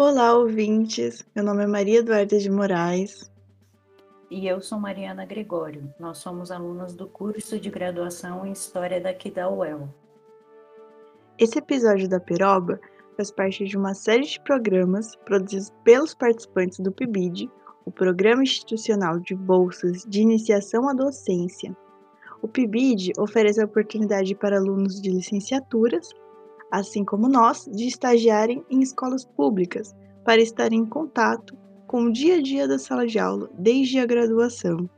Olá, ouvintes. Meu nome é Maria Eduarda de Moraes. E eu sou Mariana Gregório. Nós somos alunas do curso de graduação em História daqui da UEL. Esse episódio da Peroba faz parte de uma série de programas produzidos pelos participantes do PIBID, o Programa Institucional de Bolsas de Iniciação à Docência. O PIBID oferece a oportunidade para alunos de licenciaturas assim como nós, de estagiarem em escolas públicas, para estar em contato com o dia a dia da sala de aula desde a graduação.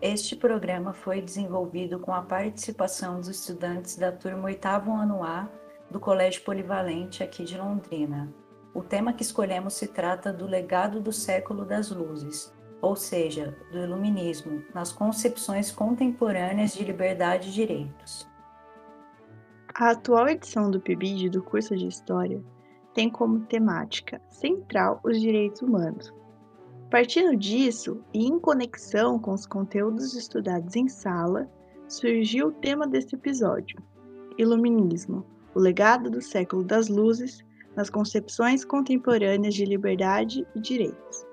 Este programa foi desenvolvido com a participação dos estudantes da turma 8 ano A do Colégio Polivalente aqui de Londrina. O tema que escolhemos se trata do legado do século das luzes, ou seja, do iluminismo, nas concepções contemporâneas de liberdade e direitos. A atual edição do PIBID do curso de História tem como temática central os direitos humanos. Partindo disso e em conexão com os conteúdos estudados em sala, surgiu o tema desse episódio: Iluminismo, o legado do século das luzes nas concepções contemporâneas de liberdade e direitos.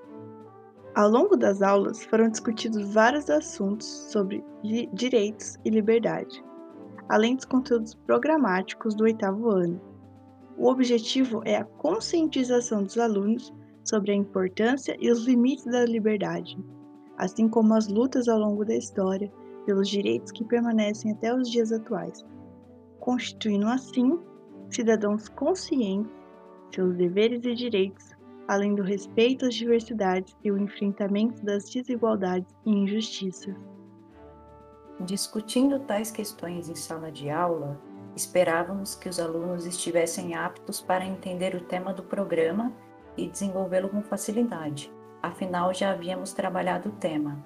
Ao longo das aulas foram discutidos vários assuntos sobre direitos e liberdade além dos conteúdos programáticos do oitavo ano. O objetivo é a conscientização dos alunos sobre a importância e os limites da liberdade, assim como as lutas ao longo da história pelos direitos que permanecem até os dias atuais, constituindo assim cidadãos conscientes seus deveres e direitos, além do respeito às diversidades e o enfrentamento das desigualdades e injustiças. Discutindo tais questões em sala de aula, esperávamos que os alunos estivessem aptos para entender o tema do programa e desenvolvê-lo com facilidade, afinal já havíamos trabalhado o tema.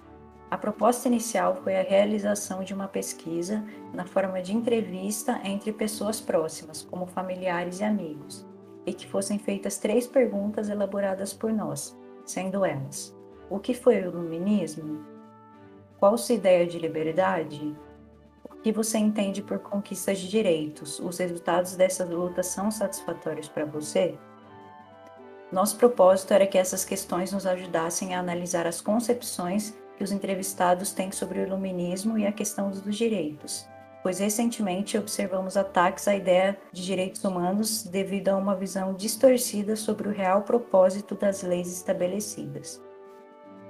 A proposta inicial foi a realização de uma pesquisa na forma de entrevista entre pessoas próximas, como familiares e amigos, e que fossem feitas três perguntas elaboradas por nós, sendo elas: o que foi o iluminismo? Qual sua ideia de liberdade? O que você entende por conquistas de direitos? Os resultados dessas lutas são satisfatórios para você? Nosso propósito era que essas questões nos ajudassem a analisar as concepções que os entrevistados têm sobre o iluminismo e a questão dos direitos, pois recentemente observamos ataques à ideia de direitos humanos devido a uma visão distorcida sobre o real propósito das leis estabelecidas.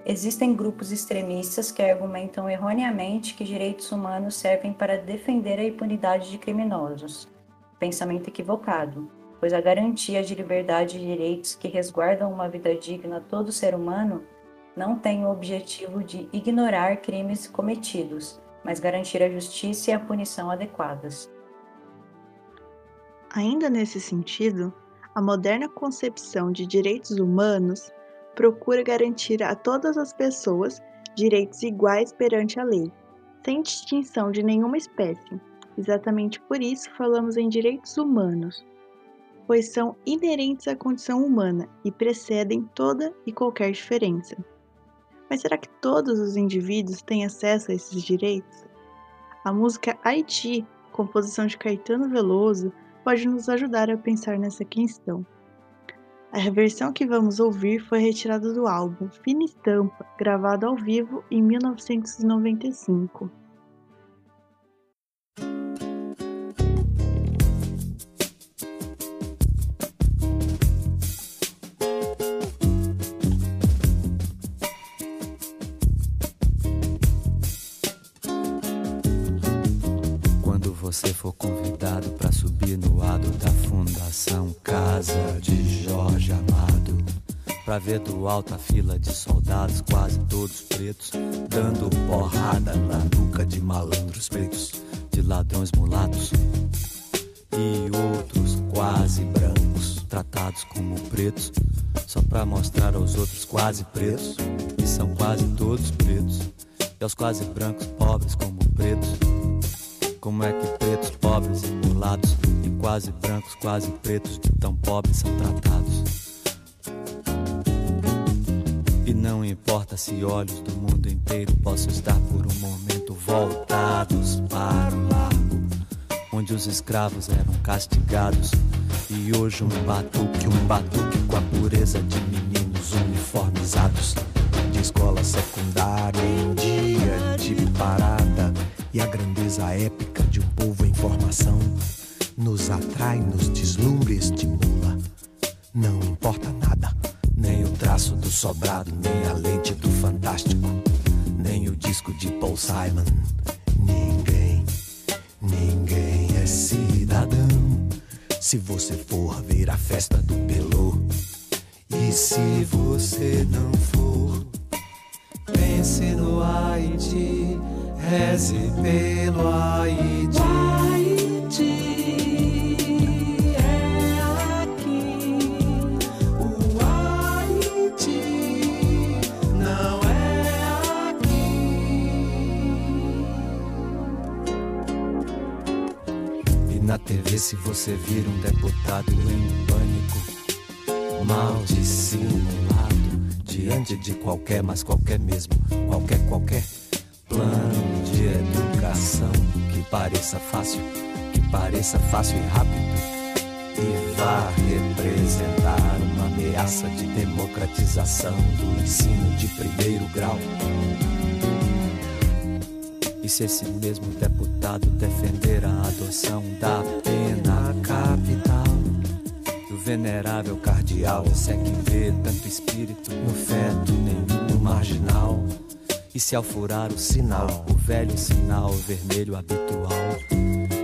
Existem grupos extremistas que argumentam erroneamente que direitos humanos servem para defender a impunidade de criminosos. Pensamento equivocado, pois a garantia de liberdade e direitos que resguardam uma vida digna a todo ser humano não tem o objetivo de ignorar crimes cometidos, mas garantir a justiça e a punição adequadas. Ainda nesse sentido, a moderna concepção de direitos humanos procura garantir a todas as pessoas direitos iguais perante a lei, sem distinção de nenhuma espécie. Exatamente por isso falamos em direitos humanos, pois são inerentes à condição humana e precedem toda e qualquer diferença. Mas será que todos os indivíduos têm acesso a esses direitos? A música Haiti, composição de Caetano Veloso, pode nos ajudar a pensar nessa questão. A versão que vamos ouvir foi retirada do álbum Fina Estampa, gravado ao vivo em 1995. Você for convidado para subir no lado da Fundação Casa de Jorge Amado. Pra ver do alto a fila de soldados, quase todos pretos, dando porrada na nuca de malandros pretos, de ladrões mulatos e outros quase brancos, tratados como pretos, só pra mostrar aos outros quase pretos, e são quase todos pretos, e aos quase brancos pobres como pretos. Como é que pretos, pobres e mulatos, e quase brancos, quase pretos, de tão pobres são tratados? E não importa se olhos do mundo inteiro possam estar por um momento voltados para o largo, onde os escravos eram castigados. E hoje um batuque, um batuque com a pureza de meninos uniformizados. De escola secundária em dia de parada e a grandeza épica de um povo em formação nos atrai, nos deslumbra e estimula. Não importa nada nem o traço do sobrado, nem a lente do fantástico, nem o disco de Paul Simon. Ninguém, ninguém é cidadão. Se você for ver a festa do Pelô, e se você não for, pense no Haiti, reze pelo Haiti. Se você vir um deputado em pânico, mal dissimulado, diante de qualquer, mas qualquer mesmo, qualquer, qualquer plano de educação que pareça fácil, que pareça fácil e rápido e vá representar uma ameaça de democratização do ensino de primeiro grau. E se esse mesmo deputado defender a adoção da pena capital do venerável cardeal, se é que vê tanto espírito no feto, nenhum no marginal. E se ao furar o sinal, o velho sinal vermelho habitual,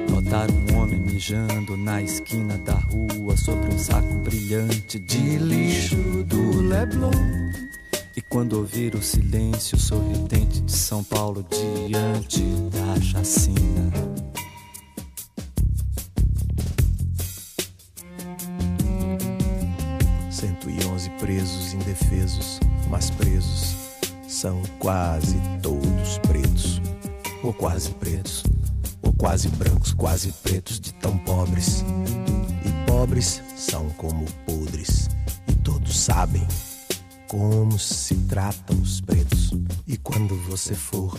notar um homem mijando na esquina da rua sobre um saco brilhante de lixo do Leblon e quando ouvir o silêncio sorridente de São Paulo diante da chacina. Presos indefesos, mas presos são quase todos pretos, ou quase pretos, ou quase brancos, quase pretos de tão pobres. E pobres são como podres, e todos sabem como se tratam os pretos. E quando você for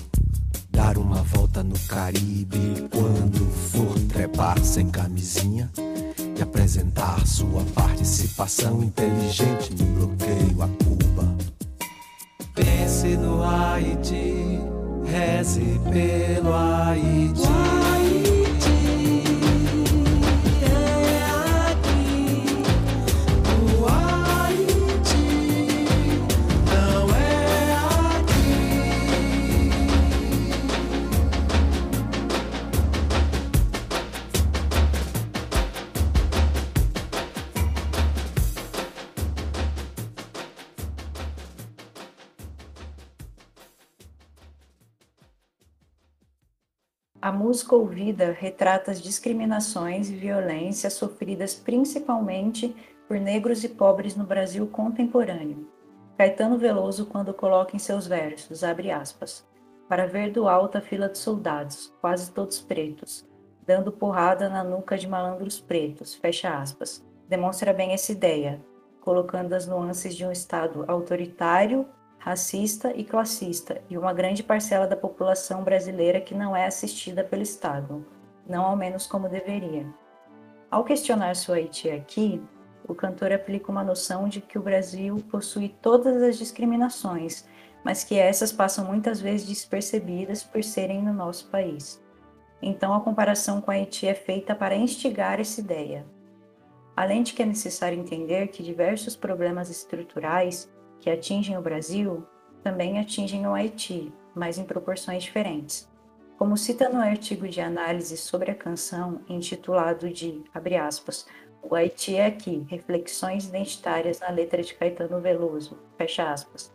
dar uma volta no Caribe, quando for trepar sem camisinha e apresentar sua participação inteligente no bloqueio a Cuba. Pense no Haiti, reze pelo Haiti. Música ouvida retrata as discriminações e violências sofridas principalmente por negros e pobres no Brasil contemporâneo. Caetano Veloso, quando coloca em seus versos, abre aspas, para ver do alto a fila de soldados, quase todos pretos, dando porrada na nuca de malandros pretos, fecha aspas, demonstra bem essa ideia, colocando as nuances de um Estado autoritário racista e classista, e uma grande parcela da população brasileira que não é assistida pelo Estado, não ao menos como deveria. Ao questionar sua Haiti aqui, o cantor aplica uma noção de que o Brasil possui todas as discriminações, mas que essas passam muitas vezes despercebidas por serem no nosso país. Então a comparação com a Haiti é feita para instigar essa ideia. Além de que é necessário entender que diversos problemas estruturais que atingem o Brasil também atingem o Haiti, mas em proporções diferentes. Como cita no artigo de análise sobre a canção, intitulado de, abre aspas, O Haiti é aqui, reflexões identitárias na letra de Caetano Veloso, fecha aspas.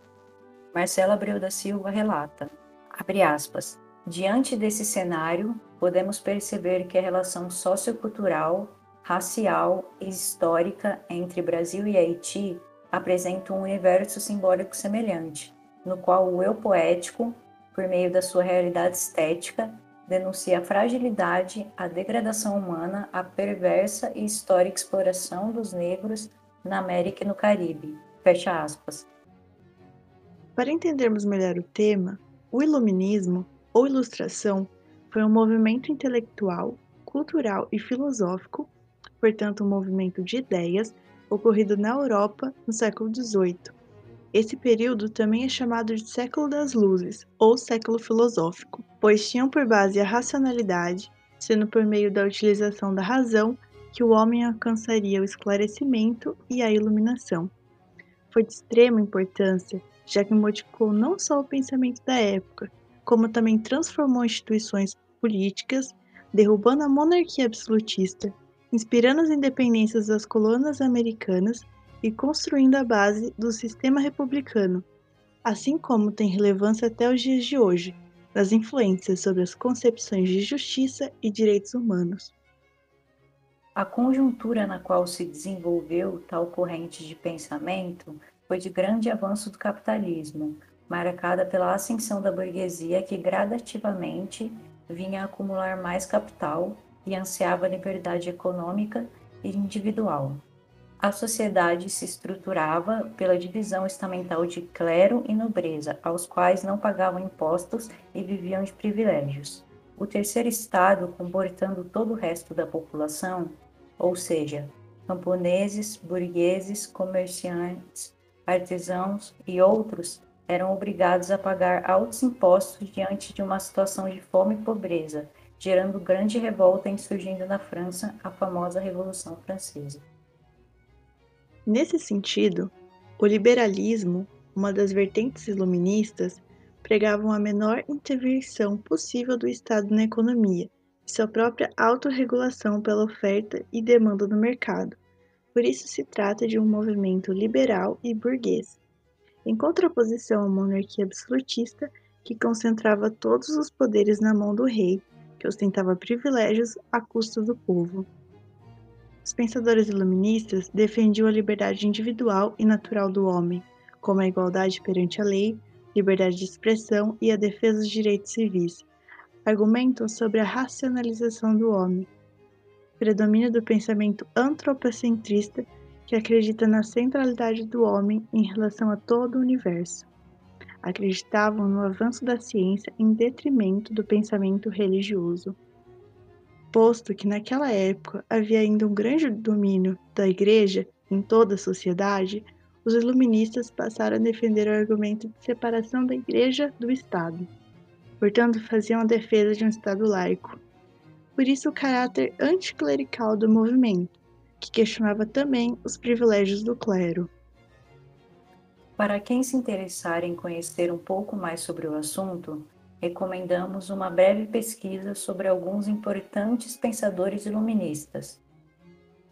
Marcela Abreu da Silva relata, abre aspas, diante desse cenário, podemos perceber que a relação sociocultural, racial e histórica entre Brasil e Haiti apresentam um universo simbólico semelhante, no qual o eu poético, por meio da sua realidade estética, denuncia a fragilidade, a degradação humana, a perversa e histórica exploração dos negros na América e no Caribe. Fecha aspas. Para entendermos melhor o tema, o Iluminismo, ou Ilustração, foi um movimento intelectual, cultural e filosófico, portanto, um movimento de ideias ocorrido na Europa no século XVIII. Esse período também é chamado de século das luzes ou século filosófico, pois tinham por base a racionalidade, sendo por meio da utilização da razão que o homem alcançaria o esclarecimento e a iluminação. Foi de extrema importância, já que modificou não só o pensamento da época, como também transformou instituições políticas, derrubando a monarquia absolutista inspirando as independências das colônias americanas e construindo a base do sistema republicano, assim como tem relevância até os dias de hoje, nas influências sobre as concepções de justiça e direitos humanos. A conjuntura na qual se desenvolveu tal corrente de pensamento foi de grande avanço do capitalismo, marcada pela ascensão da burguesia que gradativamente vinha acumular mais capital e ansiava liberdade econômica e individual. A sociedade se estruturava pela divisão estamental de clero e nobreza, aos quais não pagavam impostos e viviam de privilégios. O terceiro estado, comportando todo o resto da população, ou seja, camponeses, burgueses, comerciantes, artesãos e outros, eram obrigados a pagar altos impostos diante de uma situação de fome e pobreza, gerando grande revolta e surgindo na França a famosa Revolução Francesa. Nesse sentido, o liberalismo, uma das vertentes iluministas, pregavam a menor intervenção possível do Estado na economia e sua própria autorregulação pela oferta e demanda do mercado. Por isso se trata de um movimento liberal e burguês, em contraposição à monarquia absolutista que concentrava todos os poderes na mão do rei que ostentava privilégios à custa do povo. Os pensadores iluministas defendiam a liberdade individual e natural do homem, como a igualdade perante a lei, liberdade de expressão e a defesa dos direitos civis. Argumentam sobre a racionalização do homem, predomínio do pensamento antropocentrista que acredita na centralidade do homem em relação a todo o universo acreditavam no avanço da ciência em detrimento do pensamento religioso. Posto que naquela época havia ainda um grande domínio da Igreja em toda a sociedade, os iluministas passaram a defender o argumento de separação da Igreja do Estado. Portanto, faziam a defesa de um Estado laico. Por isso, o caráter anticlerical do movimento, que questionava também os privilégios do clero. Para quem se interessar em conhecer um pouco mais sobre o assunto, recomendamos uma breve pesquisa sobre alguns importantes pensadores iluministas.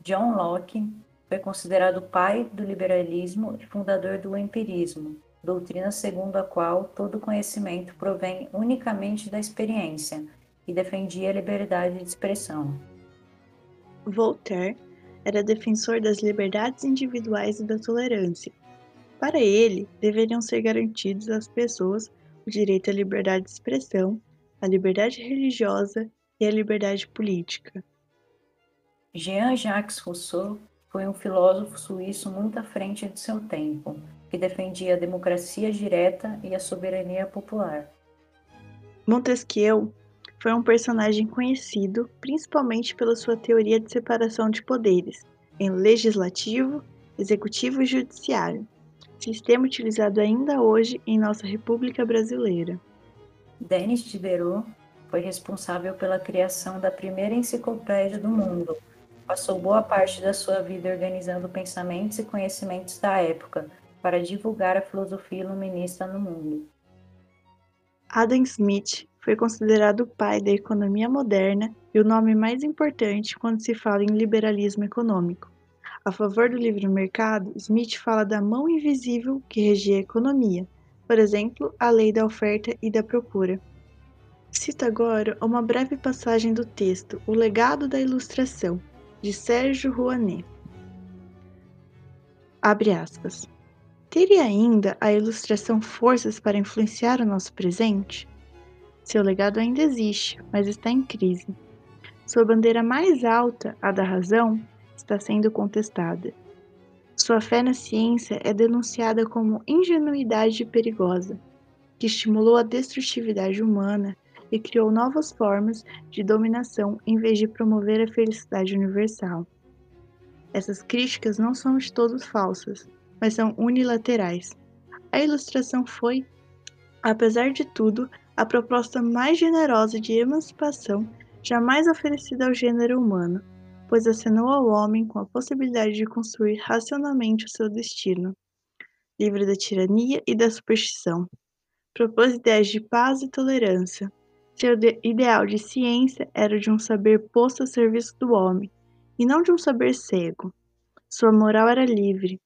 John Locke foi considerado pai do liberalismo e fundador do empirismo, doutrina segundo a qual todo conhecimento provém unicamente da experiência e defendia a liberdade de expressão. Voltaire era defensor das liberdades individuais e da tolerância para ele, deveriam ser garantidos às pessoas o direito à liberdade de expressão, à liberdade religiosa e à liberdade política. Jean-Jacques Rousseau foi um filósofo suíço muito à frente de seu tempo, que defendia a democracia direta e a soberania popular. Montesquieu foi um personagem conhecido principalmente pela sua teoria de separação de poderes em legislativo, executivo e judiciário, sistema utilizado ainda hoje em nossa República Brasileira. Denis Diderot foi responsável pela criação da primeira enciclopédia do mundo. Passou boa parte da sua vida organizando pensamentos e conhecimentos da época para divulgar a filosofia iluminista no mundo. Adam Smith foi considerado o pai da economia moderna e o nome mais importante quando se fala em liberalismo econômico. A favor do livre mercado, Smith fala da mão invisível que regia a economia, por exemplo, a lei da oferta e da procura. Cito agora uma breve passagem do texto O Legado da Ilustração, de Sérgio Rouanet. Abre aspas. Teria ainda a ilustração forças para influenciar o nosso presente? Seu legado ainda existe, mas está em crise. Sua bandeira mais alta, a da razão, está sendo contestada. Sua fé na ciência é denunciada como ingenuidade perigosa, que estimulou a destrutividade humana e criou novas formas de dominação em vez de promover a felicidade universal. Essas críticas não são de todos falsas, mas são unilaterais. A ilustração foi, apesar de tudo, a proposta mais generosa de emancipação jamais oferecida ao gênero humano, pois acenou ao homem com a possibilidade de construir racionalmente o seu destino, livre da tirania e da superstição. Propôs ideias de paz e tolerância, seu ideal de ciência era de um saber posto a serviço do homem, e não de um saber cego. Sua moral era livre,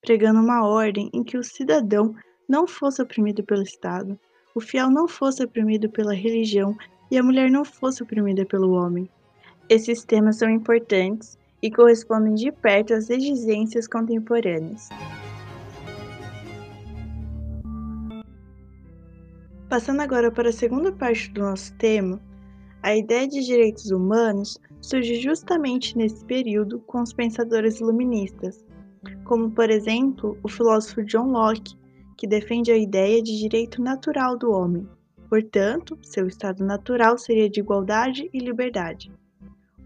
pregando uma ordem em que o cidadão não fosse oprimido pelo Estado, o fiel não fosse oprimido pela religião e a mulher não fosse oprimida pelo homem. Esses temas são importantes e correspondem de perto às exigências contemporâneas. Passando agora para a segunda parte do nosso tema, a ideia de direitos humanos surge justamente nesse período com os pensadores iluministas, como por exemplo o filósofo John Locke, que defende a ideia de direito natural do homem. Portanto, seu estado natural seria de igualdade e liberdade.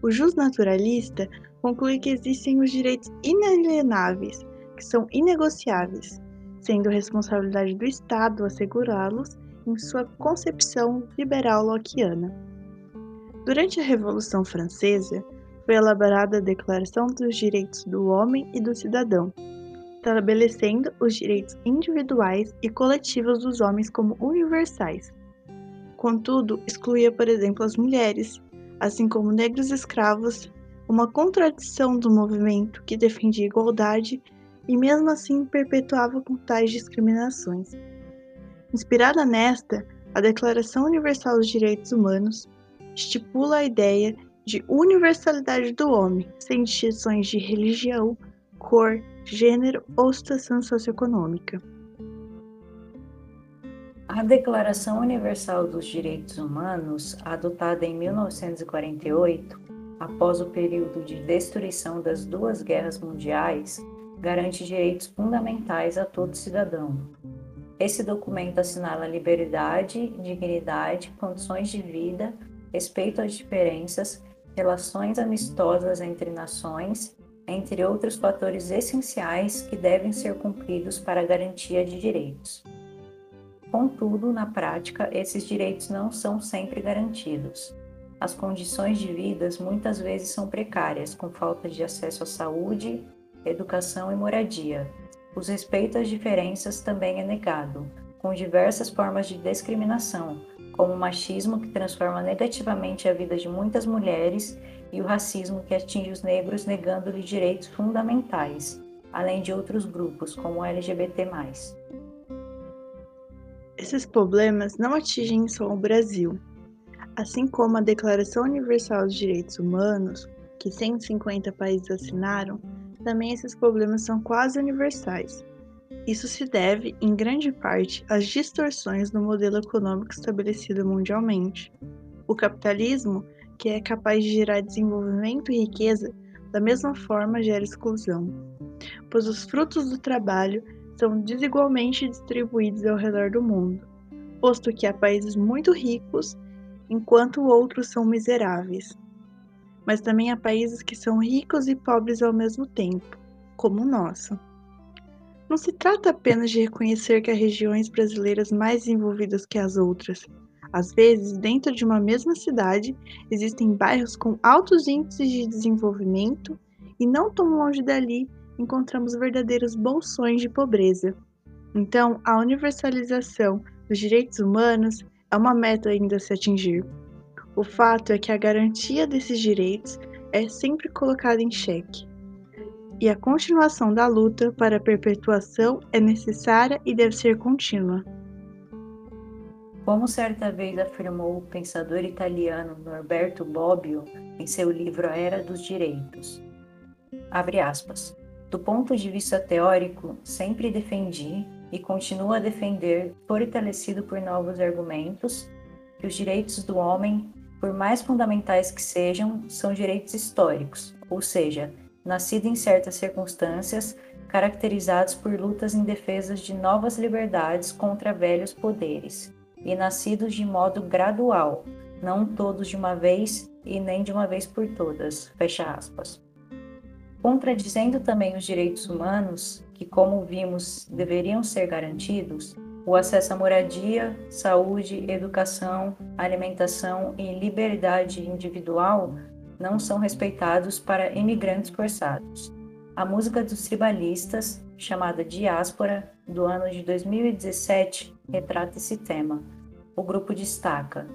O justnaturalista conclui que existem os direitos inalienáveis, que são inegociáveis, sendo responsabilidade do Estado assegurá-los em sua concepção liberal lockeana. Durante a Revolução Francesa, foi elaborada a Declaração dos Direitos do Homem e do Cidadão, estabelecendo os direitos individuais e coletivos dos homens como universais. Contudo, excluía, por exemplo, as mulheres, assim como negros escravos, uma contradição do movimento que defendia igualdade e mesmo assim perpetuava com tais discriminações. Inspirada nesta, a Declaração Universal dos Direitos Humanos estipula a ideia de universalidade do homem, sem distinções de religião, cor, gênero ou situação socioeconômica. A Declaração Universal dos Direitos Humanos, adotada em 1948, após o período de destruição das duas guerras mundiais, garante direitos fundamentais a todo cidadão, esse documento assinala liberdade, dignidade, condições de vida, respeito às diferenças, relações amistosas entre nações, entre outros fatores essenciais que devem ser cumpridos para a garantia de direitos. Contudo, na prática, esses direitos não são sempre garantidos. As condições de vida muitas vezes são precárias, com falta de acesso à saúde, educação e moradia, o respeito às diferenças também é negado, com diversas formas de discriminação, como o machismo que transforma negativamente a vida de muitas mulheres e o racismo que atinge os negros negando-lhes direitos fundamentais, além de outros grupos, como o LGBT+. Esses problemas não atingem só o Brasil. Assim como a Declaração Universal dos Direitos Humanos, que 150 países assinaram, também esses problemas são quase universais. Isso se deve, em grande parte, às distorções do modelo econômico estabelecido mundialmente. O capitalismo, que é capaz de gerar desenvolvimento e riqueza, da mesma forma gera exclusão, pois os frutos do trabalho são desigualmente distribuídos ao redor do mundo, posto que há países muito ricos enquanto outros são miseráveis mas também há países que são ricos e pobres ao mesmo tempo, como o nosso. Não se trata apenas de reconhecer que há regiões brasileiras mais desenvolvidas que as outras. Às vezes, dentro de uma mesma cidade, existem bairros com altos índices de desenvolvimento e não tão longe dali encontramos verdadeiros bolsões de pobreza. Então, a universalização dos direitos humanos é uma meta ainda a se atingir. O fato é que a garantia desses direitos é sempre colocada em xeque. E a continuação da luta para a perpetuação é necessária e deve ser contínua. Como certa vez afirmou o pensador italiano Norberto Bobbio em seu livro A Era dos Direitos. Abre aspas. Do ponto de vista teórico, sempre defendi e continuo a defender, fortalecido por novos argumentos, que os direitos do homem, por mais fundamentais que sejam, são direitos históricos, ou seja, nascidos em certas circunstâncias, caracterizados por lutas indefesas de novas liberdades contra velhos poderes e nascidos de modo gradual, não todos de uma vez e nem de uma vez por todas. Fecha aspas. Contradizendo também os direitos humanos, que, como vimos, deveriam ser garantidos, o acesso à moradia, saúde, educação, alimentação e liberdade individual não são respeitados para imigrantes forçados. A música dos tribalistas, chamada Diáspora, do ano de 2017, retrata esse tema o grupo destaca,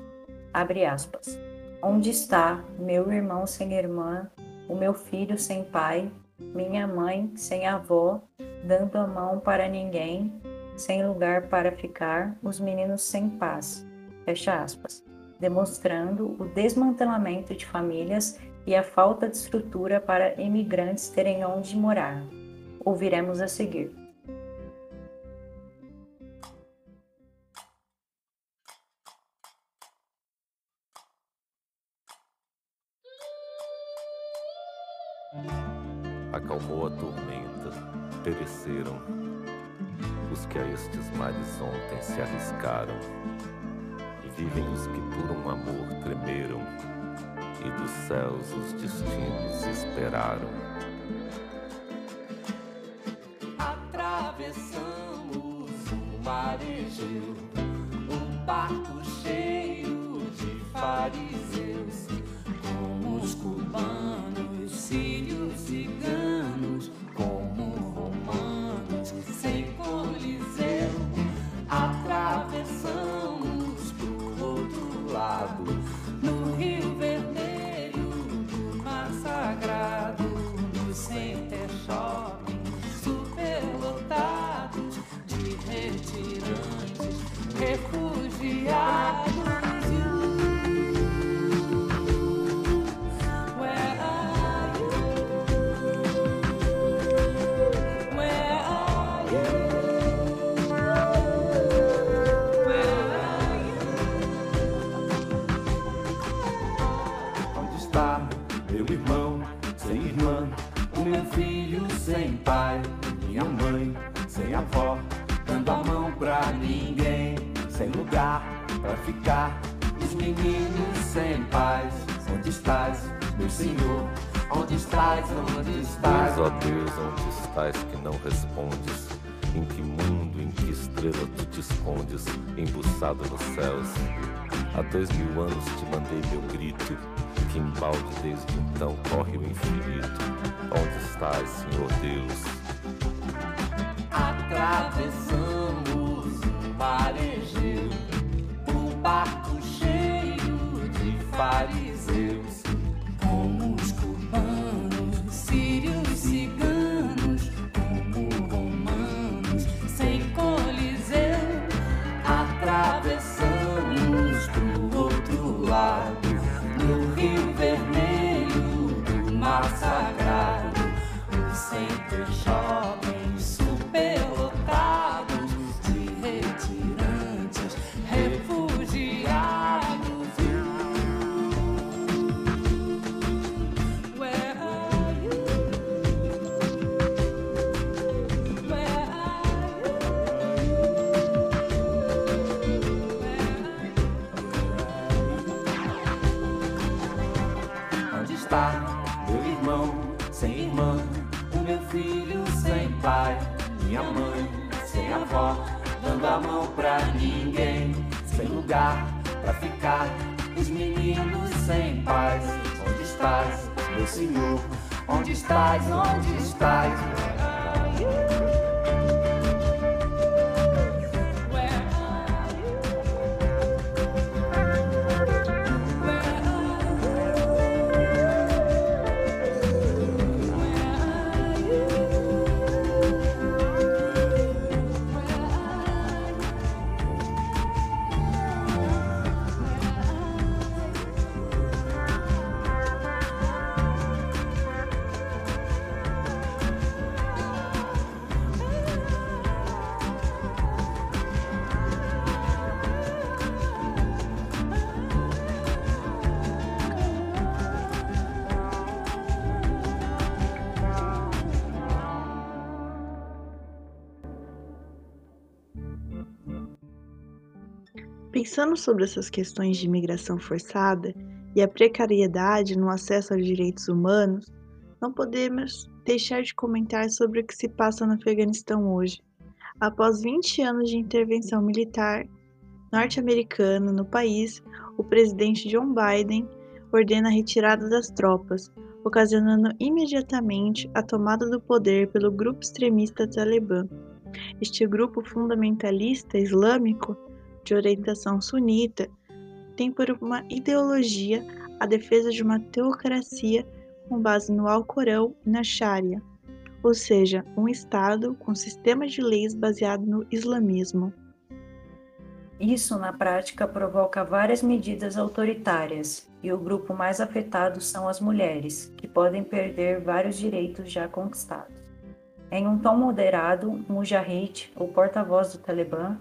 abre aspas, Onde está meu irmão sem irmã, o meu filho sem pai, minha mãe sem avó, dando a mão para ninguém, sem lugar para ficar, os meninos sem paz. Fecha aspas. Demonstrando o desmantelamento de famílias e a falta de estrutura para imigrantes terem onde morar. Ouviremos a seguir. Acalmou a tormenta, pereceram os que a estes mares ontem se arriscaram. Vivem os que por um amor tremeram, e dos céus os destinos esperaram. Atravessamos o mar lugar pra ficar, os meninos sem paz. Onde estás, meu Senhor? Onde estás? Onde estás? Deus, ó Deus, onde estás que não respondes? Em que mundo, em que estrela tu te escondes, embuçado nos céus? Há dois mil anos te mandei meu grito, que embalde desde então corre o infinito. Onde estás, Senhor Deus? Atravessamos o mar Pensando sobre essas questões de imigração forçada e a precariedade no acesso aos direitos humanos, não podemos deixar de comentar sobre o que se passa no Afeganistão hoje. Após 20 anos de intervenção militar norte-americana no país, o presidente John Biden ordena a retirada das tropas, ocasionando imediatamente a tomada do poder pelo grupo extremista Talibã. Este grupo fundamentalista islâmico, de orientação sunita, tem por uma ideologia a defesa de uma teocracia com base no Alcorão e na Sharia, ou seja, um Estado com sistema de leis baseado no islamismo. Isso, na prática, provoca várias medidas autoritárias, e o grupo mais afetado são as mulheres, que podem perder vários direitos já conquistados. Em um tom moderado, Mujahid, o porta-voz do Talibã,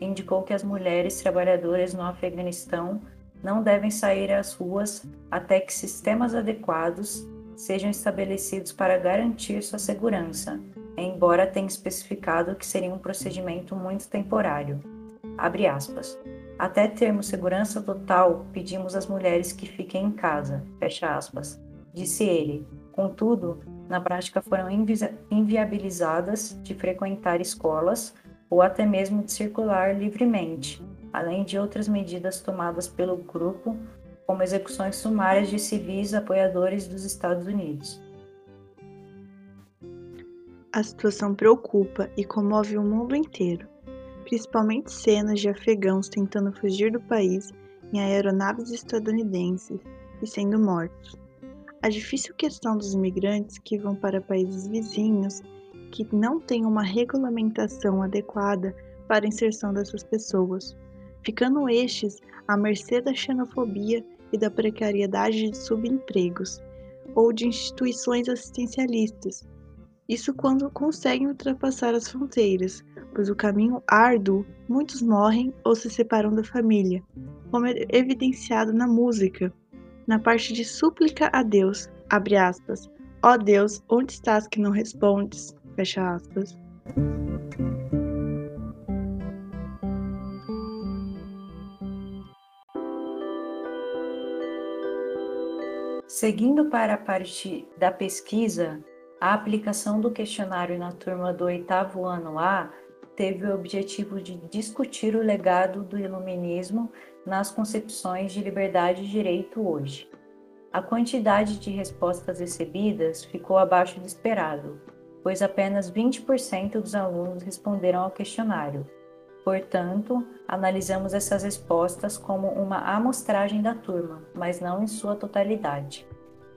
indicou que as mulheres trabalhadoras no Afeganistão não devem sair às ruas até que sistemas adequados sejam estabelecidos para garantir sua segurança, embora tenha especificado que seria um procedimento muito temporário. Abre aspas. Até termos segurança total, pedimos às mulheres que fiquem em casa. Fecha aspas. Disse ele. Contudo, na prática foram invi inviabilizadas de frequentar escolas ou até mesmo de circular livremente, além de outras medidas tomadas pelo grupo, como execuções sumárias de civis apoiadores dos Estados Unidos. A situação preocupa e comove o mundo inteiro, principalmente cenas de afegãos tentando fugir do país em aeronaves estadunidenses e sendo mortos. A difícil questão dos imigrantes que vão para países vizinhos que não têm uma regulamentação adequada para a inserção dessas pessoas, ficando estes à mercê da xenofobia e da precariedade de subempregos ou de instituições assistencialistas. Isso quando conseguem ultrapassar as fronteiras, pois o caminho árduo, muitos morrem ou se separam da família, como é evidenciado na música, na parte de súplica a Deus, abre aspas, ó Deus, onde estás que não respondes? Fecha aspas. Seguindo para a parte da pesquisa, a aplicação do questionário na turma do oitavo ano A teve o objetivo de discutir o legado do iluminismo nas concepções de liberdade e direito hoje. A quantidade de respostas recebidas ficou abaixo do esperado, pois apenas 20% dos alunos responderam ao questionário. Portanto, analisamos essas respostas como uma amostragem da turma, mas não em sua totalidade.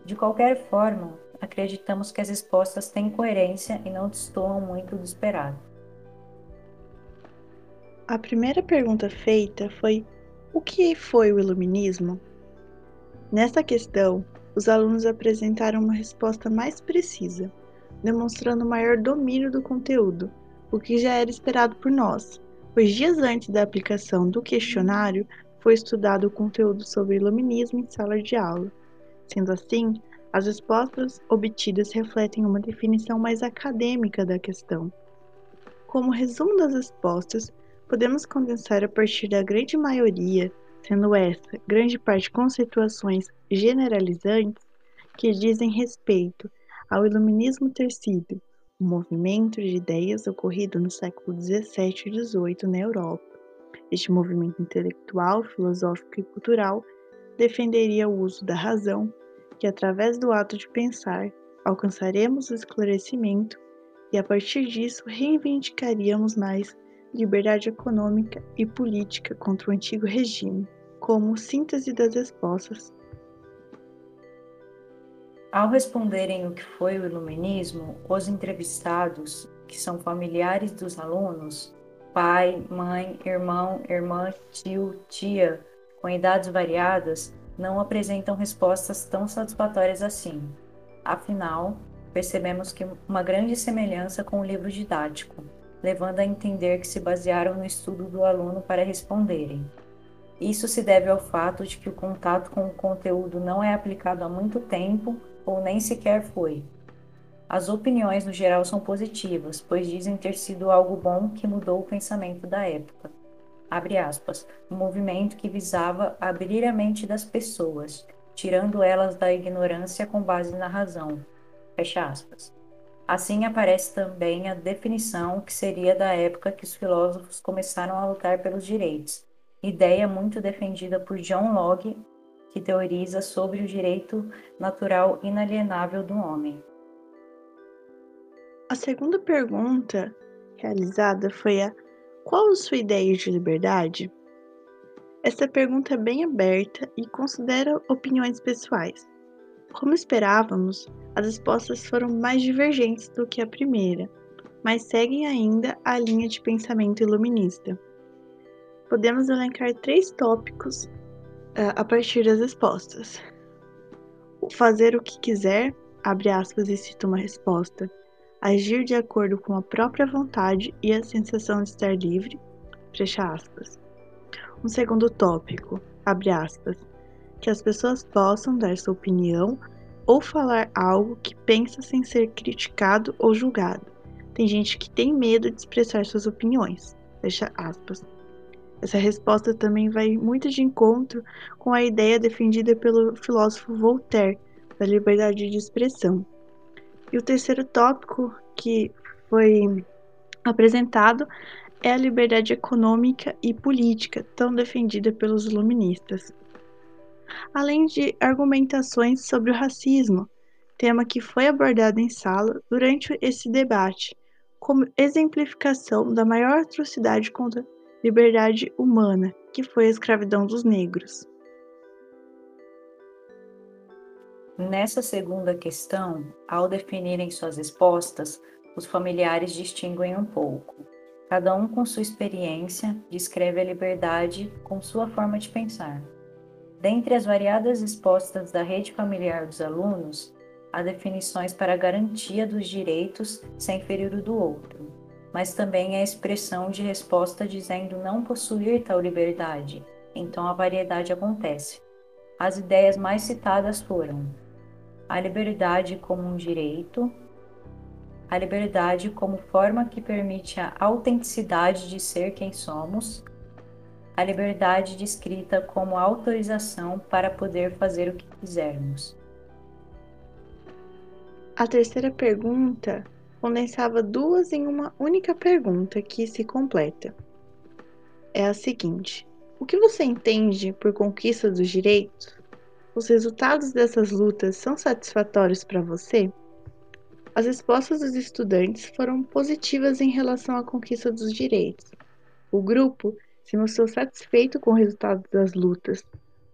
De qualquer forma, acreditamos que as respostas têm coerência e não destoam muito do esperado. A primeira pergunta feita foi: o que foi o iluminismo? Nesta questão, os alunos apresentaram uma resposta mais precisa, demonstrando maior domínio do conteúdo, o que já era esperado por nós, pois dias antes da aplicação do questionário foi estudado o conteúdo sobre iluminismo em sala de aula. Sendo assim, as respostas obtidas refletem uma definição mais acadêmica da questão. Como resumo das respostas, podemos condensar a partir da grande maioria, sendo esta grande parte conceituações generalizantes que dizem respeito ao iluminismo ter sido um movimento de ideias ocorrido no século XVII e XVIII na Europa. Este movimento intelectual, filosófico e cultural defenderia o uso da razão, que através do ato de pensar alcançaremos o esclarecimento e a partir disso reivindicaríamos mais liberdade econômica e política contra o antigo regime, como síntese das respostas. Ao responderem o que foi o iluminismo, os entrevistados, que são familiares dos alunos, pai, mãe, irmão, irmã, tio, tia, com idades variadas, não apresentam respostas tão satisfatórias assim. Afinal, percebemos que uma grande semelhança com o livro didático, levando a entender que se basearam no estudo do aluno para responderem. Isso se deve ao fato de que o contato com o conteúdo não é aplicado há muito tempo ou nem sequer foi. As opiniões no geral são positivas, pois dizem ter sido algo bom que mudou o pensamento da época. abre aspas, um movimento que visava abrir a mente das pessoas, tirando elas da ignorância com base na razão, fecha aspas. Assim aparece também a definição que seria da época que os filósofos começaram a lutar pelos direitos, ideia muito defendida por John Locke, que teoriza sobre o direito natural inalienável do homem. A segunda pergunta realizada foi a qual a sua ideia de liberdade? Essa pergunta é bem aberta e considera opiniões pessoais. Como esperávamos, as respostas foram mais divergentes do que a primeira, mas seguem ainda a linha de pensamento iluminista. Podemos elencar três tópicos a partir das respostas. Fazer o que quiser, abre aspas e cita uma resposta. Agir de acordo com a própria vontade e a sensação de estar livre, fecha aspas. Um segundo tópico, abre aspas, que as pessoas possam dar sua opinião ou falar algo que pensa sem ser criticado ou julgado. Tem gente que tem medo de expressar suas opiniões, fecha aspas. Essa resposta também vai muito de encontro com a ideia defendida pelo filósofo Voltaire da liberdade de expressão. E o terceiro tópico que foi apresentado é a liberdade econômica e política, tão defendida pelos iluministas. Além de argumentações sobre o racismo, tema que foi abordado em sala durante esse debate, como exemplificação da maior atrocidade contra liberdade humana, que foi a escravidão dos negros. Nessa segunda questão, ao definirem suas respostas, os familiares distinguem um pouco. Cada um com sua experiência descreve a liberdade com sua forma de pensar. Dentre as variadas respostas da rede familiar dos alunos, há definições para a garantia dos direitos sem ferir o do outro, mas também a expressão de resposta dizendo não possuir tal liberdade, então a variedade acontece. As ideias mais citadas foram a liberdade como um direito, a liberdade como forma que permite a autenticidade de ser quem somos, a liberdade descrita como autorização para poder fazer o que quisermos. A terceira pergunta condensava duas em uma única pergunta que se completa. É a seguinte: O que você entende por conquista dos direitos? Os resultados dessas lutas são satisfatórios para você? As respostas dos estudantes foram positivas em relação à conquista dos direitos. O grupo se mostrou satisfeito com o resultado das lutas.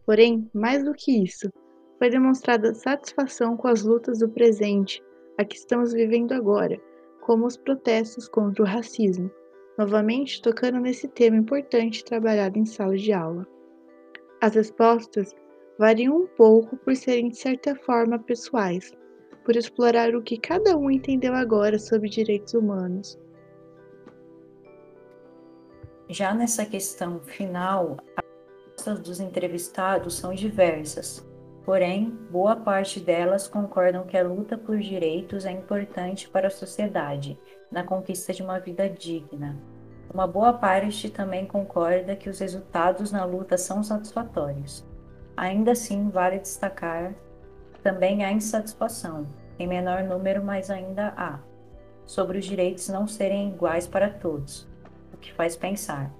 Porém, mais do que isso, foi demonstrada satisfação com as lutas do presente, a que estamos vivendo agora, como os protestos contra o racismo, novamente tocando nesse tema importante trabalhado em sala de aula. As respostas variam um pouco por serem de certa forma pessoais, por explorar o que cada um entendeu agora sobre direitos humanos. Já nessa questão final, as respostas dos entrevistados são diversas, porém, boa parte delas concordam que a luta por direitos é importante para a sociedade, na conquista de uma vida digna. Uma boa parte também concorda que os resultados na luta são satisfatórios. Ainda assim, vale destacar também a insatisfação, em menor número, mas ainda há, sobre os direitos não serem iguais para todos, o que faz pensar.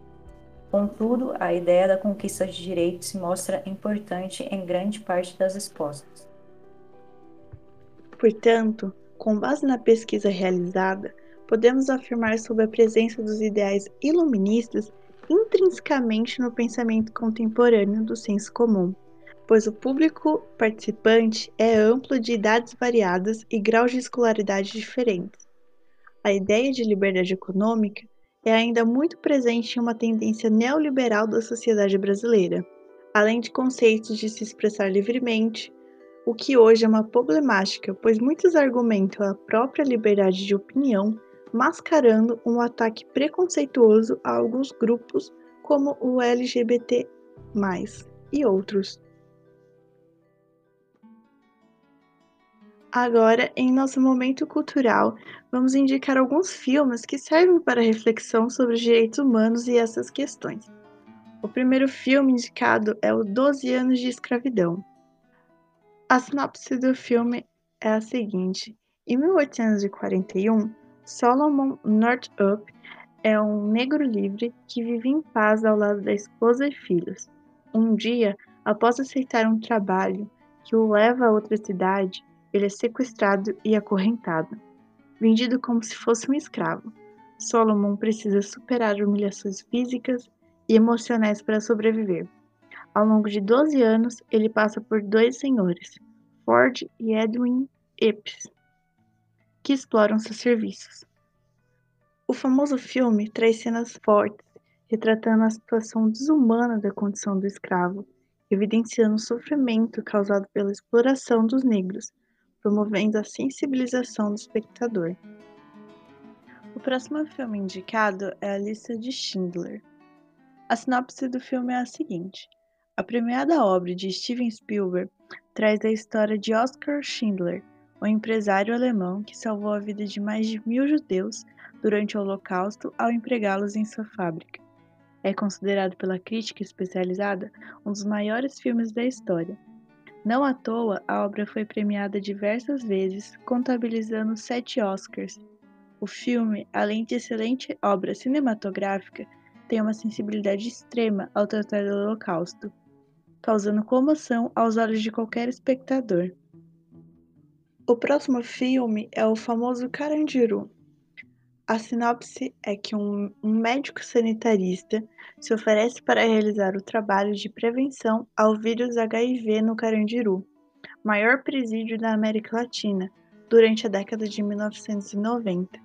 Contudo, a ideia da conquista de direitos se mostra importante em grande parte das respostas. Portanto, com base na pesquisa realizada, podemos afirmar sobre a presença dos ideais iluministas intrinsecamente no pensamento contemporâneo do senso comum pois o público participante é amplo de idades variadas e graus de escolaridade diferentes. A ideia de liberdade econômica é ainda muito presente em uma tendência neoliberal da sociedade brasileira, além de conceitos de se expressar livremente, o que hoje é uma problemática, pois muitos argumentam a própria liberdade de opinião, mascarando um ataque preconceituoso a alguns grupos, como o LGBT, e outros. Agora, em nosso momento cultural, vamos indicar alguns filmes que servem para reflexão sobre os direitos humanos e essas questões. O primeiro filme indicado é o 12 anos de escravidão. A sinopse do filme é a seguinte: em 1841, Solomon Northup é um negro livre que vive em paz ao lado da esposa e filhos. Um dia, após aceitar um trabalho que o leva a outra cidade, ele é sequestrado e acorrentado, vendido como se fosse um escravo. Solomon precisa superar humilhações físicas e emocionais para sobreviver. Ao longo de 12 anos, ele passa por dois senhores, Ford e Edwin Epps, que exploram seus serviços. O famoso filme traz cenas fortes, retratando a situação desumana da condição do escravo, evidenciando o sofrimento causado pela exploração dos negros, promovendo a sensibilização do espectador. O próximo filme indicado é A Lista de Schindler. A sinopse do filme é a seguinte: a premiada obra de Steven Spielberg traz a história de Oskar Schindler, um empresário alemão que salvou a vida de mais de mil judeus durante o Holocausto ao empregá-los em sua fábrica. É considerado pela crítica especializada um dos maiores filmes da história. Não à toa, a obra foi premiada diversas vezes, contabilizando sete Oscars. O filme, além de excelente obra cinematográfica, tem uma sensibilidade extrema ao tratar do Holocausto, causando comoção aos olhos de qualquer espectador. O próximo filme é o famoso Carandiru. A sinopse é que um, um médico sanitarista se oferece para realizar o trabalho de prevenção ao vírus HIV no Carandiru, maior presídio da América Latina, durante a década de 1990.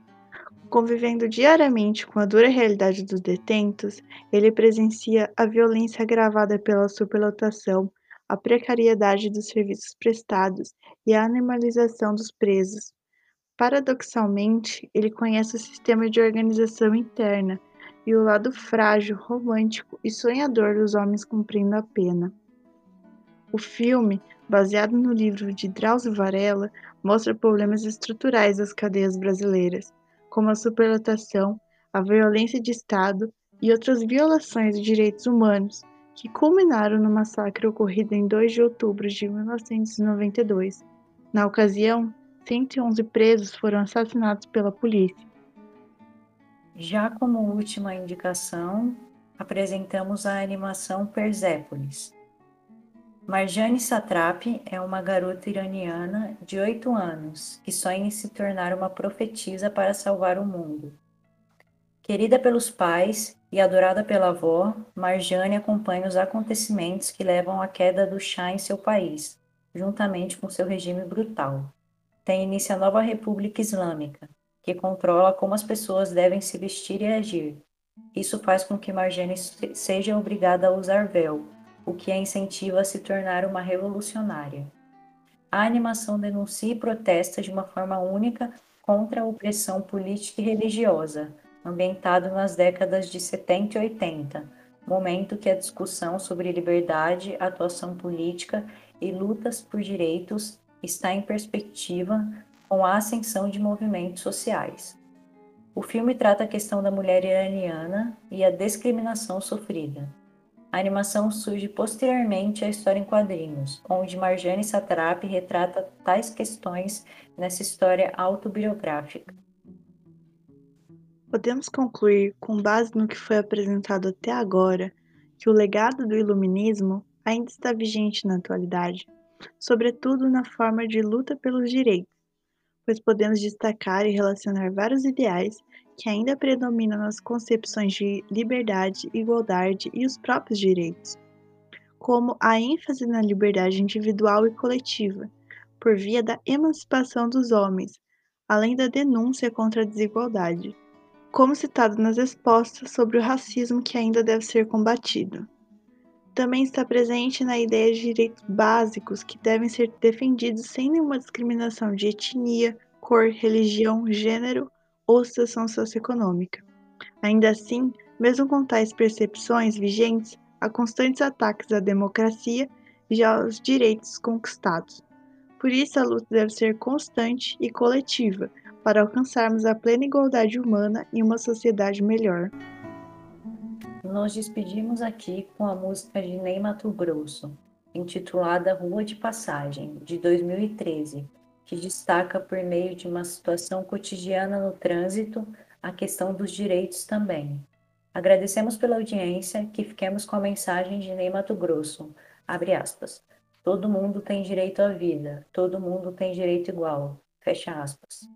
Convivendo diariamente com a dura realidade dos detentos, ele presencia a violência agravada pela superlotação, a precariedade dos serviços prestados e a animalização dos presos. Paradoxalmente, ele conhece o sistema de organização interna e o lado frágil, romântico e sonhador dos homens cumprindo a pena. O filme, baseado no livro de Drauzio Varela, mostra problemas estruturais das cadeias brasileiras, como a superlotação, a violência de Estado e outras violações de direitos humanos, que culminaram no massacre ocorrido em 2 de outubro de 1992. Na ocasião, 111 presos foram assassinados pela polícia. Já como última indicação, apresentamos a animação Persépolis. Marjane Satrapi é uma garota iraniana de 8 anos que sonha em se tornar uma profetisa para salvar o mundo. Querida pelos pais e adorada pela avó, Marjane acompanha os acontecimentos que levam à queda do Shah em seu país, juntamente com seu regime brutal. Tem início a nova República Islâmica, que controla como as pessoas devem se vestir e agir. Isso faz com que Marjane seja obrigada a usar véu, o que a incentiva a se tornar uma revolucionária. A animação denuncia e protesta de uma forma única contra a opressão política e religiosa, ambientado nas décadas de 70 e 80, momento que a discussão sobre liberdade, atuação política e lutas por direitos está em perspectiva com a ascensão de movimentos sociais. O filme trata a questão da mulher iraniana e a discriminação sofrida. A animação surge posteriormente à história em quadrinhos, onde Marjane Satrapi retrata tais questões nessa história autobiográfica. Podemos concluir, com base no que foi apresentado até agora, que o legado do iluminismo ainda está vigente na atualidade, sobretudo na forma de luta pelos direitos, pois podemos destacar e relacionar vários ideais que ainda predominam nas concepções de liberdade, igualdade e os próprios direitos, como a ênfase na liberdade individual e coletiva, por via da emancipação dos homens, além da denúncia contra a desigualdade, como citado nas respostas sobre o racismo que ainda deve ser combatido. Também está presente na ideia de direitos básicos que devem ser defendidos sem nenhuma discriminação de etnia, cor, religião, gênero ou situação socioeconômica. Ainda assim, mesmo com tais percepções vigentes, há constantes ataques à democracia e aos direitos conquistados. Por isso, a luta deve ser constante e coletiva para alcançarmos a plena igualdade humana e uma sociedade melhor. No nos despedimos aqui com a música de Ney Mato Grosso, intitulada Rua de Passagem, de 2013, que destaca por meio de uma situação cotidiana no trânsito a questão dos direitos também. Agradecemos pela audiência, que fiquemos com a mensagem de Ney Mato Grosso, abre aspas. Todo mundo tem direito à vida, todo mundo tem direito igual, fecha aspas.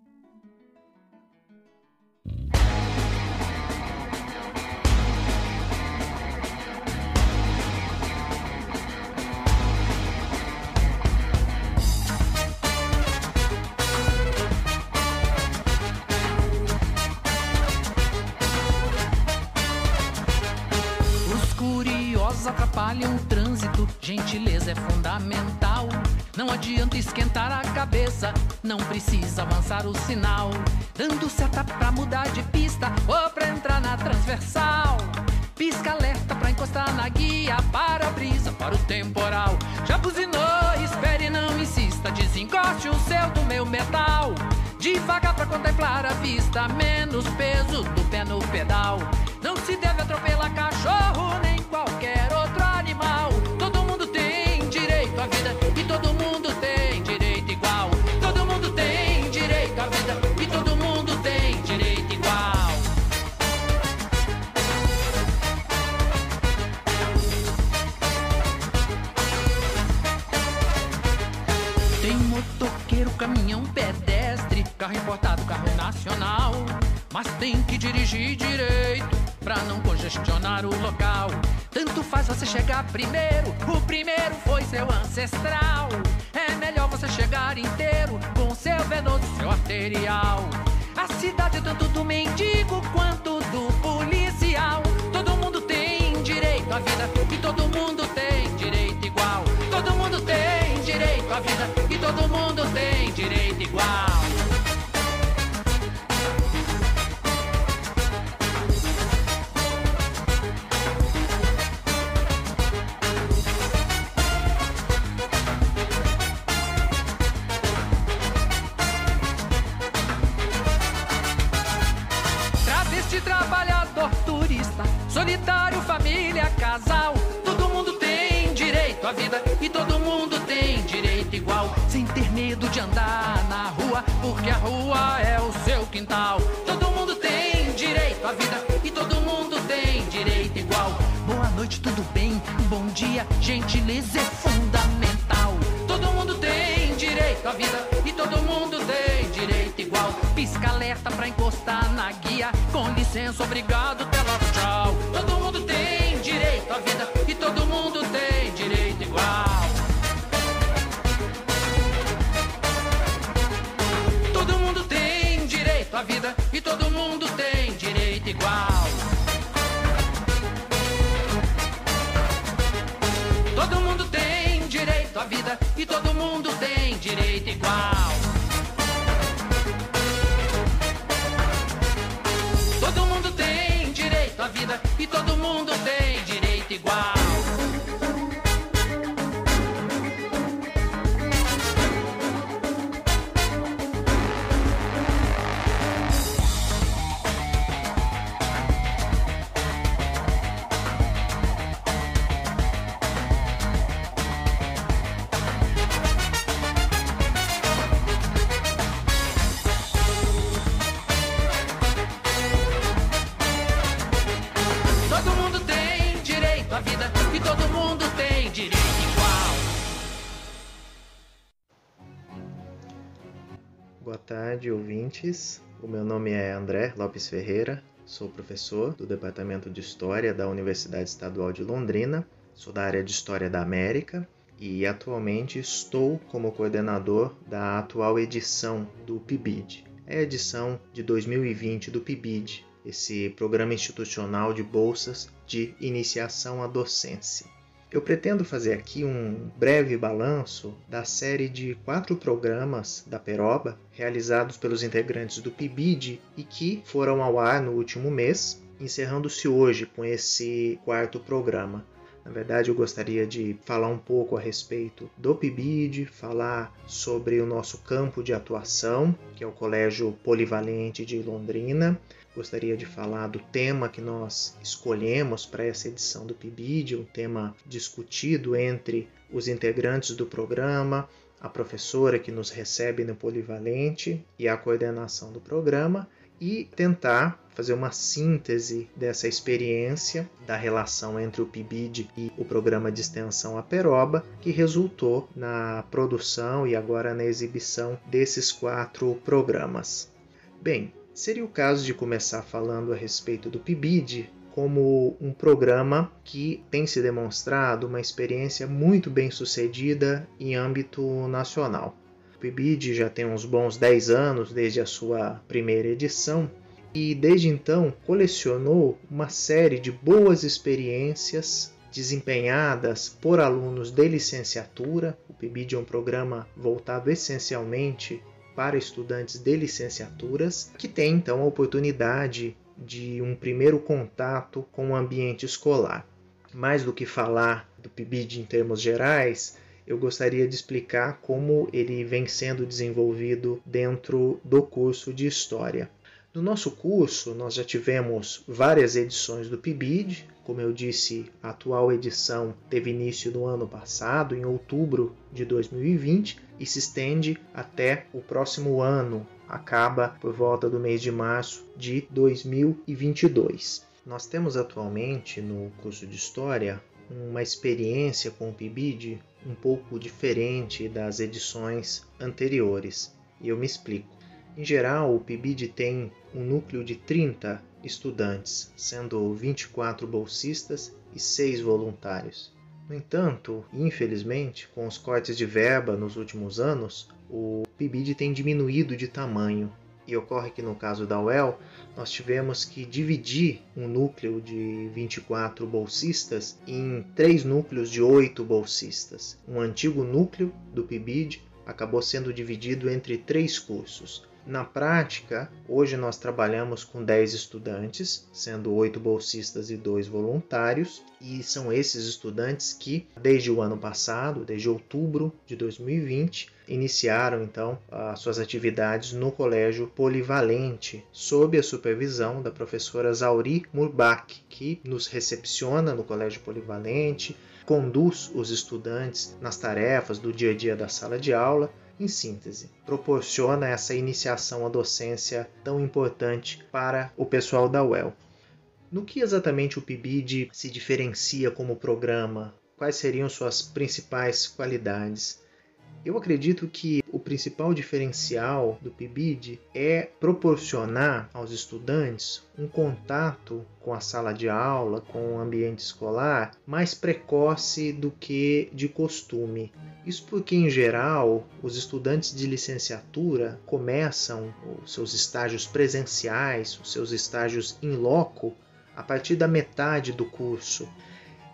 Atrapalham o trânsito, gentileza é fundamental. Não adianta esquentar a cabeça, não precisa avançar o sinal. Dando seta pra mudar de pista ou pra entrar na transversal. Pisca alerta pra encostar na guia, para a brisa, para o temporal. Já buzinou, espere, não insista, desencoste o seu do meu metal. Devagar pra contemplar a vista, menos peso do pé no pedal. Não se deve atropelar cachorro nem qualquer nacional. Mas tem que dirigir direito pra não congestionar o local. Tanto faz você chegar primeiro, o primeiro foi seu ancestral. É melhor você chegar inteiro com seu venoso, seu arterial. A cidade é tanto do mendigo quanto do policial. Todo mundo tem direito à vida e todo mundo tem direito igual. Todo mundo tem direito à vida e todo mundo tem direito igual. De andar na rua, porque a rua é o seu quintal. Todo mundo tem direito à vida e todo mundo tem direito igual. Boa noite, tudo bem? Bom dia, gentileza é fundamental. Todo mundo tem direito à vida e todo mundo tem direito igual. Pisca alerta pra encostar na guia. Com licença, obrigado, logo, tchau. Todo mundo tem direito à vida e todo mundo tem direito igual. À vida e todo mundo tem direito igual. Todo mundo tem direito à vida e todo mundo tem direito igual. Todo mundo tem direito à vida e todo mundo tem André Lopes Ferreira, sou professor do Departamento de História da Universidade Estadual de Londrina, sou da área de História da América e atualmente estou como coordenador da atual edição do PIBID. É a edição de 2020 do PIBID, esse programa institucional de bolsas de iniciação à docência. Eu pretendo fazer aqui um breve balanço da série de quatro programas da Peroba realizados pelos integrantes do PIBID e que foram ao ar no último mês, encerrando-se hoje com esse quarto programa. Na verdade, eu gostaria de falar um pouco a respeito do PIBID, falar sobre o nosso campo de atuação, que é o Colégio Polivalente de Londrina, gostaria de falar do tema que nós escolhemos para essa edição do PIBID, um tema discutido entre os integrantes do programa, a professora que nos recebe no Polivalente e a coordenação do programa, e tentar fazer uma síntese dessa experiência da relação entre o PIBID e o programa de extensão Aperoba, que resultou na produção e agora na exibição desses quatro programas. Bem, seria o caso de começar falando a respeito do PIBID como um programa que tem se demonstrado uma experiência muito bem sucedida em âmbito nacional. O PIBID já tem uns bons 10 anos desde a sua primeira edição e desde então colecionou uma série de boas experiências desempenhadas por alunos de licenciatura. O PIBID é um programa voltado essencialmente para estudantes de licenciaturas que têm então a oportunidade de um primeiro contato com o ambiente escolar. Mais do que falar do PIBID em termos gerais, eu gostaria de explicar como ele vem sendo desenvolvido dentro do curso de História. No nosso curso, nós já tivemos várias edições do PIBID. Como eu disse, a atual edição teve início no ano passado, em outubro de 2020, e se estende até o próximo ano, acaba por volta do mês de março de 2022. Nós temos atualmente no curso de História uma experiência com o PIBID um pouco diferente das edições anteriores. E eu me explico. Em geral, o PIBID tem um núcleo de 30 estudantes, sendo 24 bolsistas e 6 voluntários. No entanto, infelizmente, com os cortes de verba nos últimos anos, o PIBID tem diminuído de tamanho. E ocorre que no caso da UEL, nós tivemos que dividir um núcleo de 24 bolsistas em três núcleos de 8 bolsistas. Um antigo núcleo do PIBID acabou sendo dividido entre três cursos. Na prática, hoje nós trabalhamos com 10 estudantes, sendo 8 bolsistas e 2 voluntários, e são esses estudantes que, desde o ano passado, desde outubro de 2020, iniciaram então as suas atividades no Colégio Polivalente, sob a supervisão da professora Zauri Murbach, que nos recepciona no Colégio Polivalente, conduz os estudantes nas tarefas do dia a dia da sala de aula em síntese, proporciona essa iniciação à docência tão importante para o pessoal da UEL. No que exatamente o PIBID se diferencia como programa? Quais seriam suas principais qualidades? Eu acredito que o principal diferencial do PIBID é proporcionar aos estudantes um contato com a sala de aula, com o ambiente escolar, mais precoce do que de costume. Isso porque, em geral, os estudantes de licenciatura começam os seus estágios presenciais, os seus estágios in loco, a partir da metade do curso.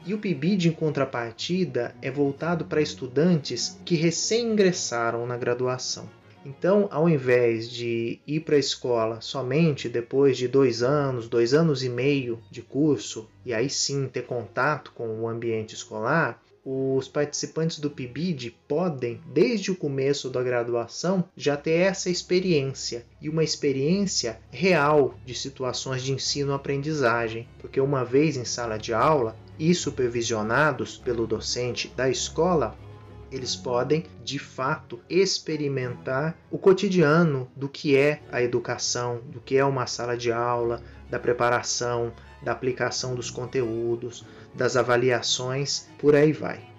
E o PIBID, em contrapartida, é voltado para estudantes que recém ingressaram na graduação. Então, ao invés de ir para a escola somente depois de dois anos, dois anos e meio de curso, e aí sim ter contato com o ambiente escolar, os participantes do PIBID podem, desde o começo da graduação, já ter essa experiência e uma experiência real de situações de ensino-aprendizagem, porque uma vez em sala de aula e supervisionados pelo docente da escola, eles podem de fato experimentar o cotidiano do que é a educação, do que é uma sala de aula, da preparação, da aplicação dos conteúdos, das avaliações, por aí vai.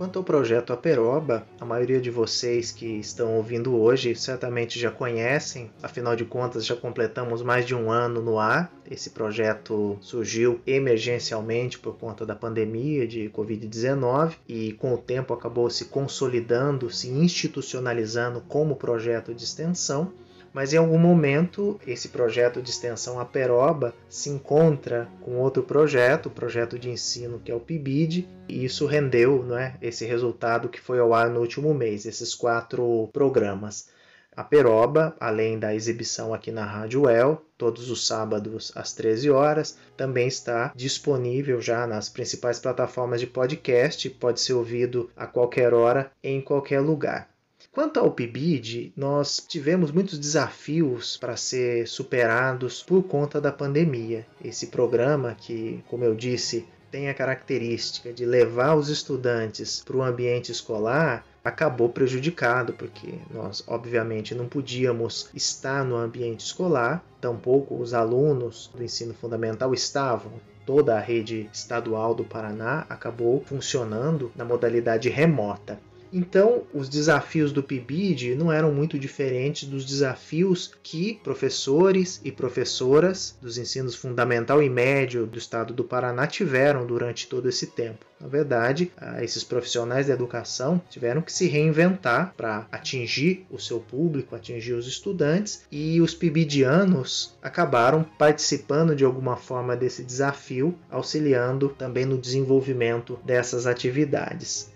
Quanto ao projeto Aperoba, a maioria de vocês que estão ouvindo hoje certamente já conhecem, afinal de contas já completamos mais de um ano no ar. Esse projeto surgiu emergencialmente por conta da pandemia de Covid-19 e com o tempo acabou se consolidando, se institucionalizando como projeto de extensão mas em algum momento esse projeto de extensão Aperoba se encontra com outro projeto, o projeto de ensino que é o PIBID, e isso rendeu né, esse resultado que foi ao ar no último mês, esses quatro programas. A Peroba, além da exibição aqui na Rádio El, todos os sábados às 13 horas, também está disponível já nas principais plataformas de podcast, pode ser ouvido a qualquer hora, em qualquer lugar. Quanto ao PIBID, nós tivemos muitos desafios para ser superados por conta da pandemia. Esse programa, que, como eu disse, tem a característica de levar os estudantes para o ambiente escolar, acabou prejudicado, porque nós, obviamente, não podíamos estar no ambiente escolar, tampouco os alunos do ensino fundamental estavam. Toda a rede estadual do Paraná acabou funcionando na modalidade remota. Então, os desafios do PIBID não eram muito diferentes dos desafios que professores e professoras dos ensinos fundamental e médio do estado do Paraná tiveram durante todo esse tempo. Na verdade, esses profissionais da educação tiveram que se reinventar para atingir o seu público, atingir os estudantes, e os pibidianos acabaram participando de alguma forma desse desafio, auxiliando também no desenvolvimento dessas atividades.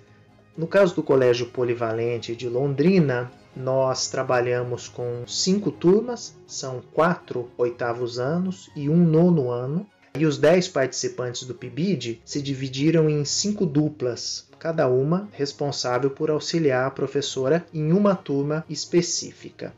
No caso do Colégio Polivalente de Londrina, nós trabalhamos com cinco turmas, são quatro oitavos anos e um nono ano. E os dez participantes do PIBID se dividiram em cinco duplas, cada uma responsável por auxiliar a professora em uma turma específica.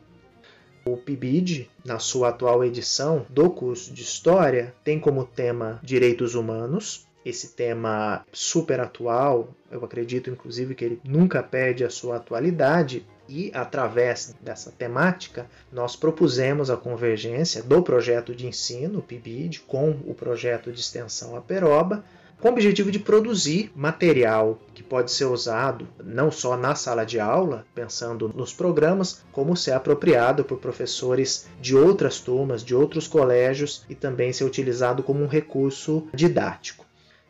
O PIBID, na sua atual edição do curso de História, tem como tema Direitos Humanos, esse tema super atual. Eu acredito, inclusive, que ele nunca perde a sua atualidade. E através dessa temática, nós propusemos a convergência do projeto de ensino, o PIBID, com o projeto de extensão Aperoba, com o objetivo de produzir material que pode ser usado não só na sala de aula, pensando nos programas, como ser apropriado por professores de outras turmas, de outros colégios e também ser utilizado como um recurso didático.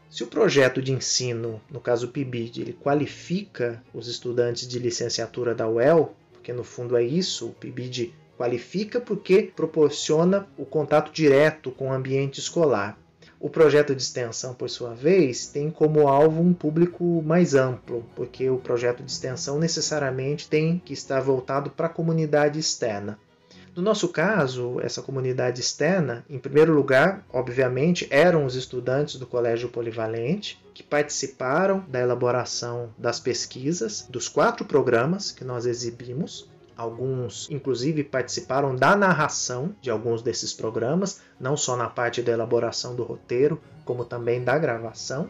Se o projeto de ensino, no caso o PIBID, ele qualifica os estudantes de licenciatura da UEL, porque no fundo é isso, o PIBID qualifica porque proporciona o contato direto com o ambiente escolar. O projeto de extensão, por sua vez, tem como alvo um público mais amplo, porque o projeto de extensão necessariamente tem que estar voltado para a comunidade externa. No nosso caso, essa comunidade externa, em primeiro lugar, obviamente, eram os estudantes do Colégio Polivalente, que participaram da elaboração das pesquisas dos quatro programas que nós exibimos. Alguns, inclusive, participaram da narração de alguns desses programas, não só na parte da elaboração do roteiro, como também da gravação.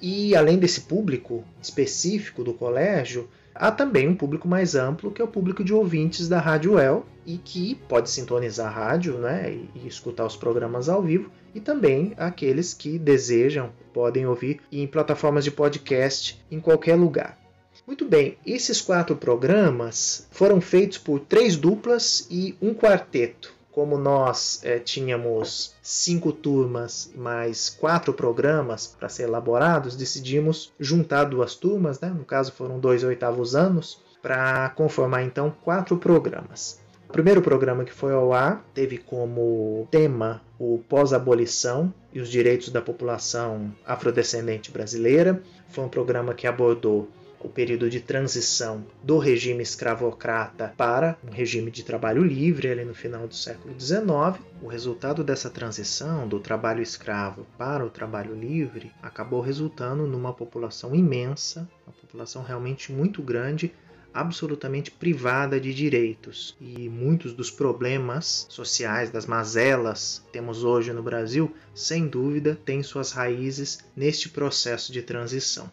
E além desse público específico do colégio, há também um público mais amplo, que é o público de ouvintes da Rádio El, e que pode sintonizar a rádio né, e, e escutar os programas ao vivo, e também aqueles que desejam podem ouvir em plataformas de podcast em qualquer lugar. Muito bem, esses quatro programas foram feitos por três duplas e um quarteto como nós é, tínhamos cinco turmas mais quatro programas para ser elaborados, decidimos juntar duas turmas, né? no caso foram dois oitavos anos, para conformar então quatro programas. O primeiro programa que foi ao ar teve como tema o pós-abolição e os direitos da população afrodescendente brasileira. Foi um programa que abordou o período de transição do regime escravocrata para um regime de trabalho livre ali no final do século XIX. O resultado dessa transição do trabalho escravo para o trabalho livre acabou resultando numa população imensa, uma população realmente muito grande absolutamente privada de direitos. E muitos dos problemas sociais, das mazelas que temos hoje no Brasil, sem dúvida, têm suas raízes neste processo de transição.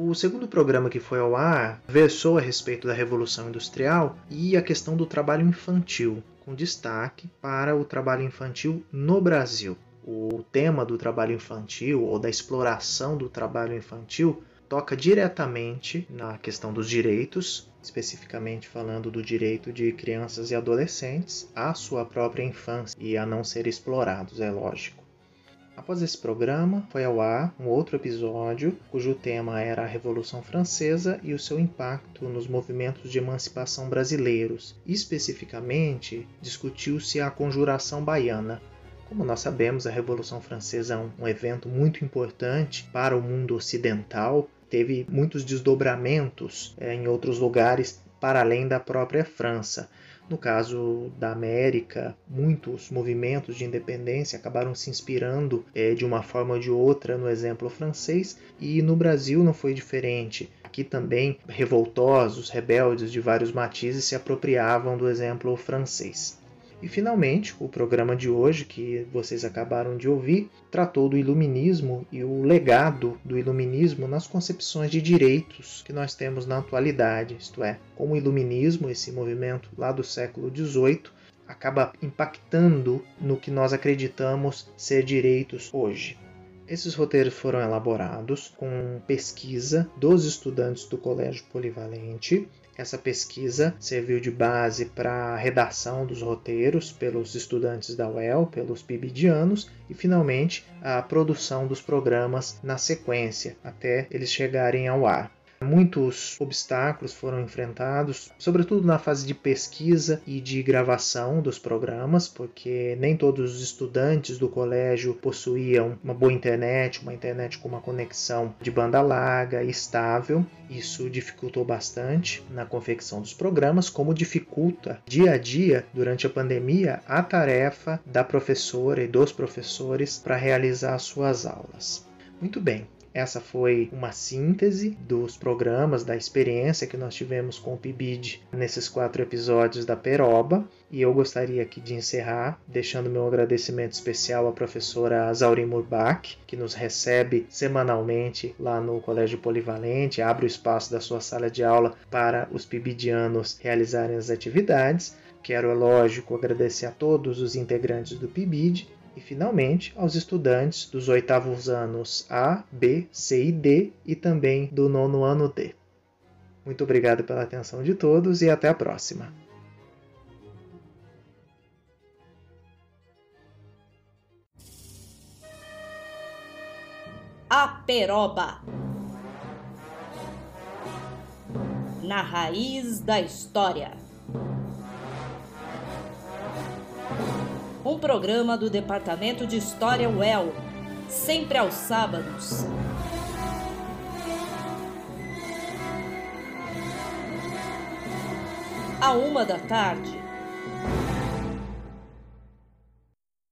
O segundo programa que foi ao ar versou a respeito da Revolução Industrial e a questão do trabalho infantil, com destaque para o trabalho infantil no Brasil. O tema do trabalho infantil ou da exploração do trabalho infantil toca diretamente na questão dos direitos, especificamente falando do direito de crianças e adolescentes à sua própria infância e a não ser explorados, é lógico. Após esse programa, foi ao ar um outro episódio cujo tema era a Revolução Francesa e o seu impacto nos movimentos de emancipação brasileiros. Especificamente, discutiu-se a Conjuração Baiana. Como nós sabemos, a Revolução Francesa é um, evento muito importante para o mundo ocidental, teve muitos desdobramentos é, em outros lugares para além da própria França. No caso da América, muitos movimentos de independência acabaram se inspirando é, de uma forma ou de outra no exemplo francês, e no Brasil não foi diferente. Aqui também revoltosos, rebeldes de vários matizes se apropriavam do exemplo francês. E finalmente, o programa de hoje, que vocês acabaram de ouvir, tratou do iluminismo e o legado do iluminismo nas concepções de direitos que nós temos na atualidade, isto é, como o iluminismo, esse movimento lá do século XVIII, acaba impactando no que nós acreditamos ser direitos hoje. Esses roteiros foram elaborados com pesquisa dos estudantes do Colégio Polivalente. Essa pesquisa serviu de base para a redação dos roteiros pelos estudantes da UEL, pelos pibidianos e, finalmente, a produção dos programas na sequência, até eles chegarem ao ar. Muitos obstáculos foram enfrentados, sobretudo na fase de pesquisa e de gravação dos programas, porque nem todos os estudantes do colégio possuíam uma boa internet, uma internet com uma conexão de banda larga e estável. Isso dificultou bastante na confecção dos programas, como dificulta dia a dia, durante a pandemia, a tarefa da professora e dos professores para realizar suas aulas. Muito bem, essa foi uma síntese dos programas, da experiência que nós tivemos com o PIBID nesses quatro episódios da Peroba. E eu gostaria aqui de encerrar deixando meu agradecimento especial à professora Zaurin Murbach, que nos recebe semanalmente lá no Colégio Polivalente, abre o espaço da sua sala de aula para os pibidianos realizarem as atividades. Quero, é lógico, agradecer a todos os integrantes do PIBID e, finalmente, aos estudantes dos oitavos anos A, B, C e D e também do nono ano D. Muito obrigado pela atenção de todos e até a próxima. A Peroba. Na raiz da história. Um programa do Departamento de História UEL, sempre aos sábados. À uma da tarde.